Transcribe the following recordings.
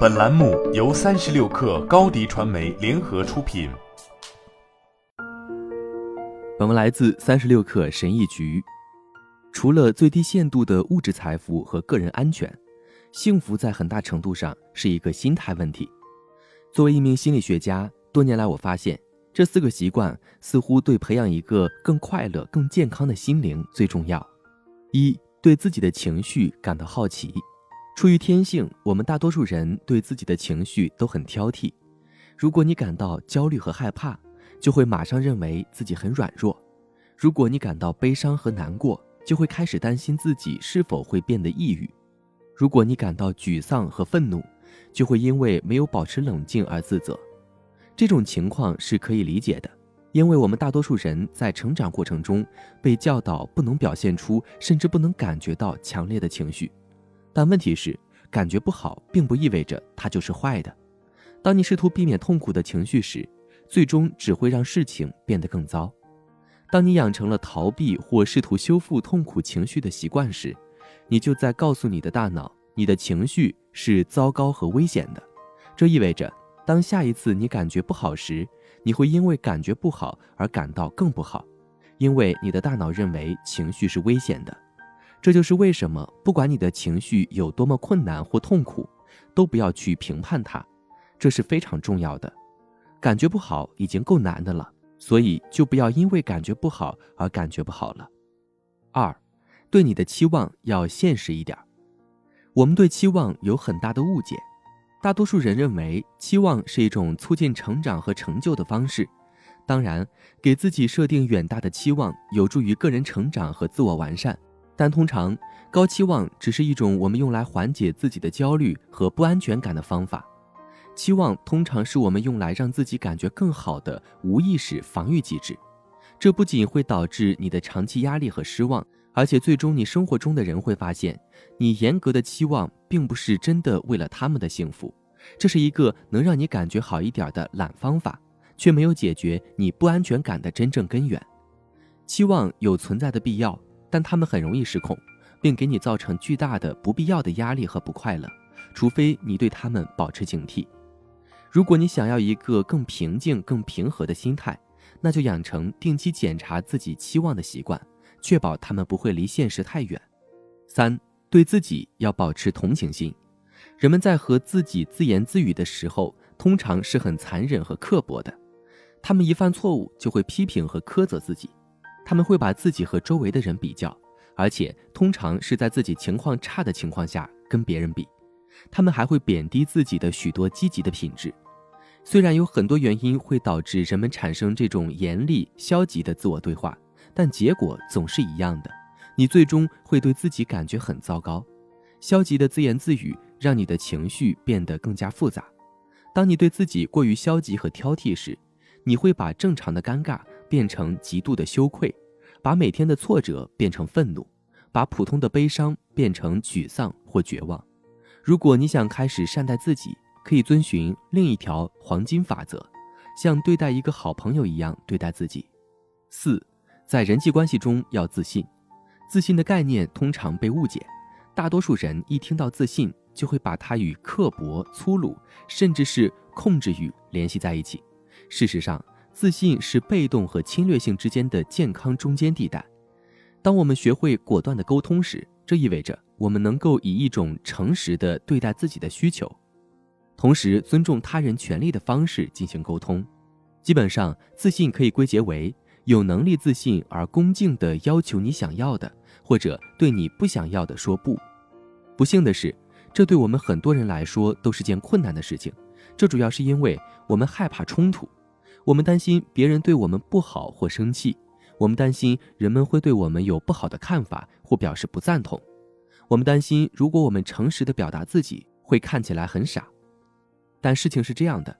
本栏目由三十六氪高低传媒联合出品。本文来自三十六氪神译局。除了最低限度的物质财富和个人安全，幸福在很大程度上是一个心态问题。作为一名心理学家，多年来我发现，这四个习惯似乎对培养一个更快乐、更健康的心灵最重要。一，对自己的情绪感到好奇。出于天性，我们大多数人对自己的情绪都很挑剔。如果你感到焦虑和害怕，就会马上认为自己很软弱；如果你感到悲伤和难过，就会开始担心自己是否会变得抑郁；如果你感到沮丧和愤怒，就会因为没有保持冷静而自责。这种情况是可以理解的，因为我们大多数人在成长过程中被教导不能表现出，甚至不能感觉到强烈的情绪。但问题是，感觉不好并不意味着它就是坏的。当你试图避免痛苦的情绪时，最终只会让事情变得更糟。当你养成了逃避或试图修复痛苦情绪的习惯时，你就在告诉你的大脑，你的情绪是糟糕和危险的。这意味着，当下一次你感觉不好时，你会因为感觉不好而感到更不好，因为你的大脑认为情绪是危险的。这就是为什么，不管你的情绪有多么困难或痛苦，都不要去评判它，这是非常重要的。感觉不好已经够难的了。所以，就不要因为感觉不好而感觉不好了。二，对你的期望要现实一点。我们对期望有很大的误解，大多数人认为期望是一种促进成长和成就的方式。当然，给自己设定远大的期望有助于个人成长和自我完善，但通常高期望只是一种我们用来缓解自己的焦虑和不安全感的方法。期望通常是我们用来让自己感觉更好的无意识防御机制，这不仅会导致你的长期压力和失望，而且最终你生活中的人会发现，你严格的期望并不是真的为了他们的幸福，这是一个能让你感觉好一点的懒方法，却没有解决你不安全感的真正根源。期望有存在的必要，但他们很容易失控，并给你造成巨大的不必要的压力和不快乐，除非你对他们保持警惕。如果你想要一个更平静、更平和的心态，那就养成定期检查自己期望的习惯，确保他们不会离现实太远。三，对自己要保持同情心。人们在和自己自言自语的时候，通常是很残忍和刻薄的。他们一犯错误就会批评和苛责自己，他们会把自己和周围的人比较，而且通常是在自己情况差的情况下跟别人比。他们还会贬低自己的许多积极的品质。虽然有很多原因会导致人们产生这种严厉、消极的自我对话，但结果总是一样的：你最终会对自己感觉很糟糕。消极的自言自语让你的情绪变得更加复杂。当你对自己过于消极和挑剔时，你会把正常的尴尬变成极度的羞愧，把每天的挫折变成愤怒，把普通的悲伤变成沮丧或绝望。如果你想开始善待自己，可以遵循另一条黄金法则，像对待一个好朋友一样对待自己。四，在人际关系中要自信。自信的概念通常被误解，大多数人一听到自信，就会把它与刻薄、粗鲁，甚至是控制欲联系在一起。事实上，自信是被动和侵略性之间的健康中间地带。当我们学会果断的沟通时，这意味着我们能够以一种诚实的对待自己的需求。同时，尊重他人权利的方式进行沟通。基本上，自信可以归结为有能力自信而恭敬地要求你想要的，或者对你不想要的说不。不幸的是，这对我们很多人来说都是件困难的事情。这主要是因为我们害怕冲突，我们担心别人对我们不好或生气，我们担心人们会对我们有不好的看法或表示不赞同，我们担心如果我们诚实的表达自己，会看起来很傻。但事情是这样的，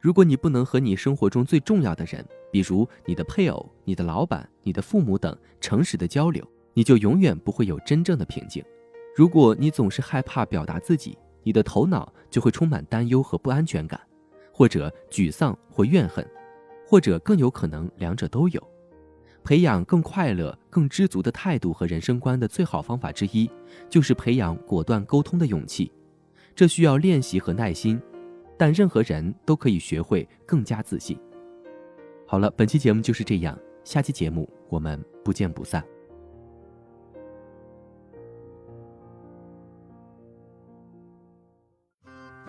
如果你不能和你生活中最重要的人，比如你的配偶、你的老板、你的父母等诚实的交流，你就永远不会有真正的平静。如果你总是害怕表达自己，你的头脑就会充满担忧和不安全感，或者沮丧或怨恨，或者更有可能两者都有。培养更快乐、更知足的态度和人生观的最好方法之一，就是培养果断沟通的勇气。这需要练习和耐心，但任何人都可以学会更加自信。好了，本期节目就是这样，下期节目我们不见不散。